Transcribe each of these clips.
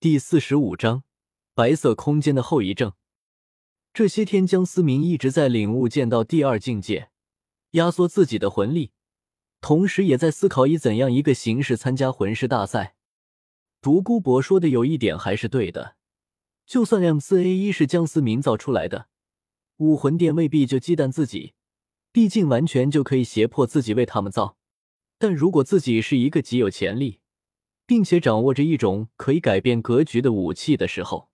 第四十五章白色空间的后遗症。这些天，江思明一直在领悟剑道第二境界，压缩自己的魂力，同时也在思考以怎样一个形式参加魂师大赛。独孤博说的有一点还是对的，就算 M 四 A 一是江思明造出来的，武魂殿未必就忌惮自己，毕竟完全就可以胁迫自己为他们造。但如果自己是一个极有潜力，并且掌握着一种可以改变格局的武器的时候，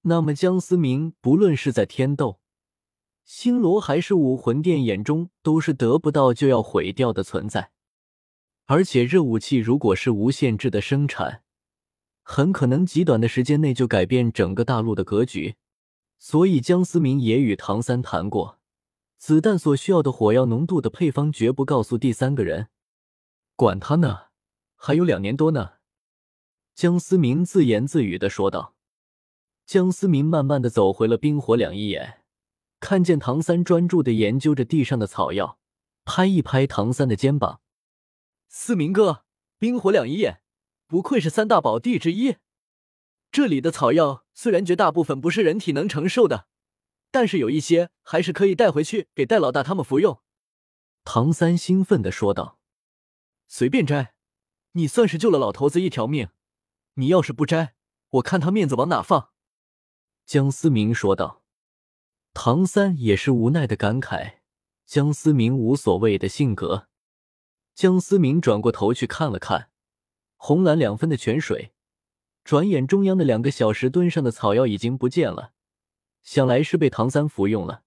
那么江思明不论是在天斗、星罗还是武魂殿眼中，都是得不到就要毁掉的存在。而且这武器如果是无限制的生产，很可能极短的时间内就改变整个大陆的格局。所以江思明也与唐三谈过，子弹所需要的火药浓度的配方绝不告诉第三个人。管他呢，还有两年多呢。江思明自言自语的说道。江思明慢慢的走回了冰火两仪眼，看见唐三专注的研究着地上的草药，拍一拍唐三的肩膀：“思明哥，冰火两仪眼，不愧是三大宝地之一。这里的草药虽然绝大部分不是人体能承受的，但是有一些还是可以带回去给戴老大他们服用。”唐三兴奋的说道：“随便摘，你算是救了老头子一条命。”你要是不摘，我看他面子往哪放？”江思明说道。唐三也是无奈的感慨江思明无所谓的性格。江思明转过头去看了看红蓝两分的泉水，转眼中央的两个小石墩上的草药已经不见了，想来是被唐三服用了。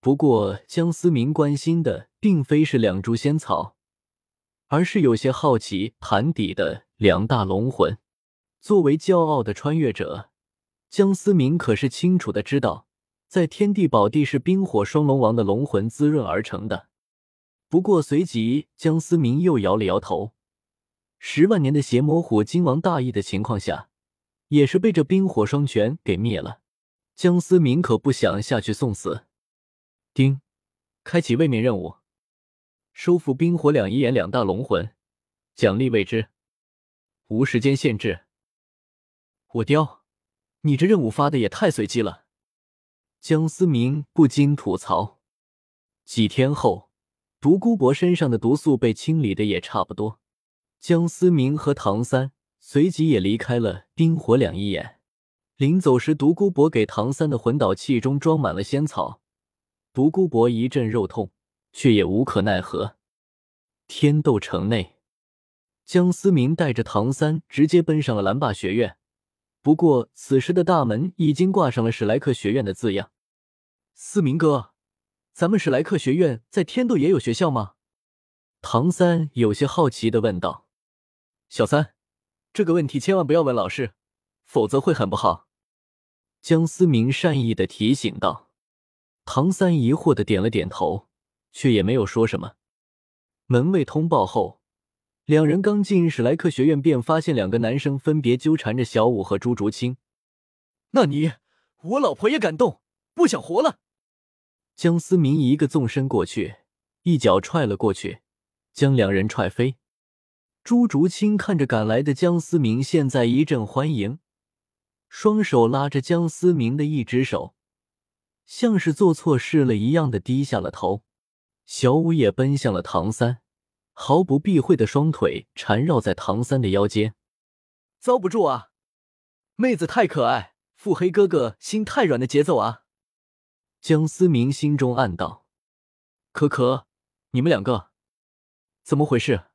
不过江思明关心的并非是两株仙草，而是有些好奇盘底的两大龙魂。作为骄傲的穿越者，江思明可是清楚的知道，在天地宝地是冰火双龙王的龙魂滋润而成的。不过随即，江思明又摇了摇头。十万年的邪魔虎金王大意的情况下，也是被这冰火双拳给灭了。江思明可不想下去送死。丁，开启位面任务，收复冰火两仪眼两大龙魂，奖励未知，无时间限制。我雕，你这任务发的也太随机了。江思明不禁吐槽。几天后，独孤博身上的毒素被清理的也差不多，江思明和唐三随即也离开了冰火两仪眼。临走时，独孤博给唐三的魂导器中装满了仙草，独孤博一阵肉痛，却也无可奈何。天斗城内，江思明带着唐三直接奔上了蓝霸学院。不过，此时的大门已经挂上了史莱克学院的字样。思明哥，咱们史莱克学院在天斗也有学校吗？唐三有些好奇的问道。小三，这个问题千万不要问老师，否则会很不好。江思明善意的提醒道。唐三疑惑的点了点头，却也没有说什么。门卫通报后。两人刚进史莱克学院，便发现两个男生分别纠缠着小五和朱竹清。那你，我老婆也敢动，不想活了。江思明一个纵身过去，一脚踹了过去，将两人踹飞。朱竹清看着赶来的江思明，现在一阵欢迎，双手拉着江思明的一只手，像是做错事了一样的低下了头。小五也奔向了唐三。毫不避讳的双腿缠绕在唐三的腰间，遭不住啊！妹子太可爱，腹黑哥哥心太软的节奏啊！江思明心中暗道：“可可，你们两个怎么回事？”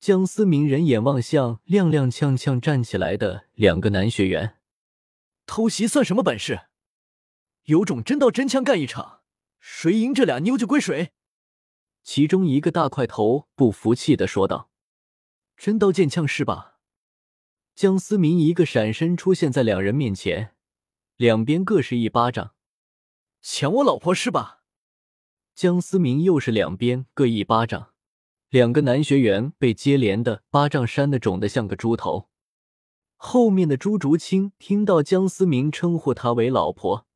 江思明人眼望向踉踉跄跄站起来的两个男学员，偷袭算什么本事？有种真刀真枪干一场，谁赢这俩妞就归谁。其中一个大块头不服气的说道：“真刀剑枪是吧？”江思明一个闪身出现在两人面前，两边各是一巴掌。抢我老婆是吧？江思明又是两边各一巴掌，两个男学员被接连的巴掌扇的肿得像个猪头。后面的朱竹清听到江思明称呼他为老婆，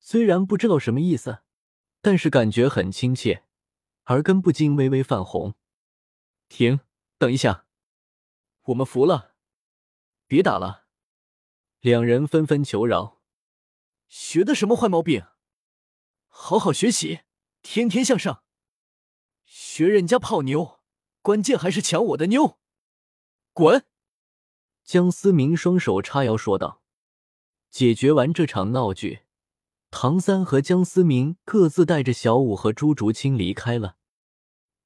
虽然不知道什么意思，但是感觉很亲切。耳根不禁微微泛红。停，等一下，我们服了，别打了。两人纷纷求饶：“学的什么坏毛病？好好学习，天天向上。学人家泡妞，关键还是抢我的妞。滚！”江思明双手叉腰说道。解决完这场闹剧，唐三和江思明各自带着小五和朱竹清离开了。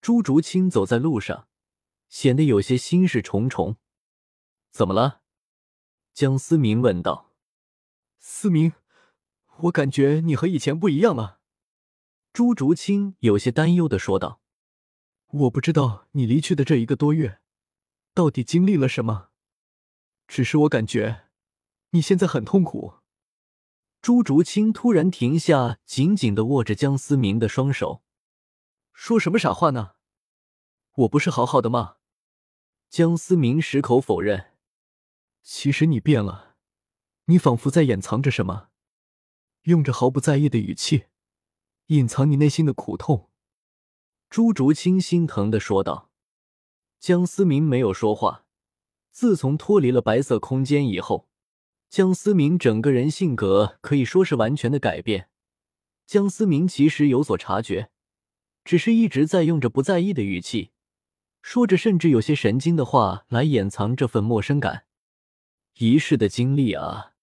朱竹清走在路上，显得有些心事重重。怎么了？江思明问道。思明，我感觉你和以前不一样了。朱竹清有些担忧的说道。我不知道你离去的这一个多月，到底经历了什么，只是我感觉。你现在很痛苦。朱竹清突然停下，紧紧的握着江思明的双手，说什么傻话呢？我不是好好的吗？江思明矢口否认。其实你变了，你仿佛在掩藏着什么，用着毫不在意的语气，隐藏你内心的苦痛。朱竹清心疼的说道。江思明没有说话。自从脱离了白色空间以后。江思明整个人性格可以说是完全的改变。江思明其实有所察觉，只是一直在用着不在意的语气，说着甚至有些神经的话来掩藏这份陌生感。一世的经历啊，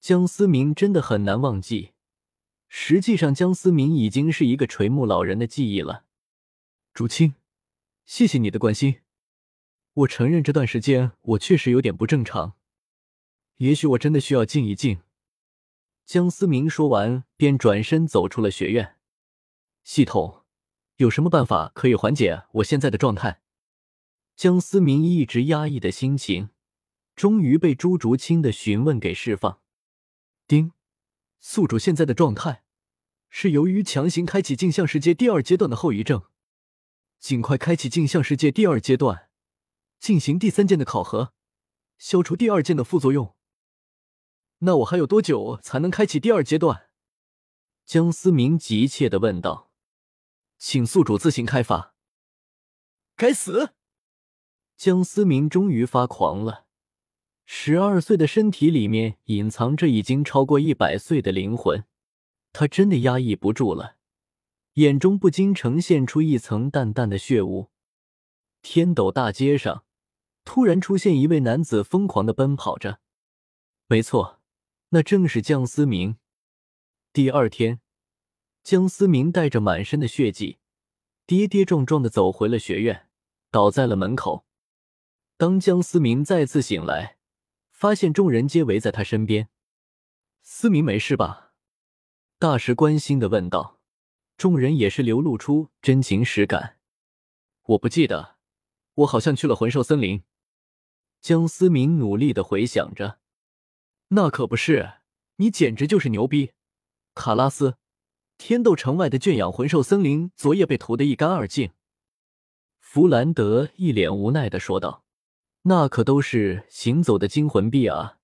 江思明真的很难忘记。实际上，江思明已经是一个垂暮老人的记忆了。竹青，谢谢你的关心。我承认这段时间我确实有点不正常。也许我真的需要静一静。江思明说完，便转身走出了学院。系统有什么办法可以缓解我现在的状态？江思明一直压抑的心情，终于被朱竹清的询问给释放。丁，宿主现在的状态是由于强行开启镜像世界第二阶段的后遗症，尽快开启镜像世界第二阶段，进行第三件的考核，消除第二件的副作用。那我还有多久才能开启第二阶段？江思明急切的问道。请宿主自行开发。该死！江思明终于发狂了。十二岁的身体里面隐藏着已经超过一百岁的灵魂，他真的压抑不住了，眼中不禁呈现出一层淡淡的血雾。天斗大街上，突然出现一位男子，疯狂的奔跑着。没错。那正是江思明。第二天，江思明带着满身的血迹，跌跌撞撞的走回了学院，倒在了门口。当江思明再次醒来，发现众人皆围在他身边。思明没事吧？大师关心的问道。众人也是流露出真情实感。我不记得，我好像去了魂兽森林。江思明努力的回想着。那可不是，你简直就是牛逼，卡拉斯！天斗城外的圈养魂兽森林昨夜被屠得一干二净。弗兰德一脸无奈的说道：“那可都是行走的金魂币啊，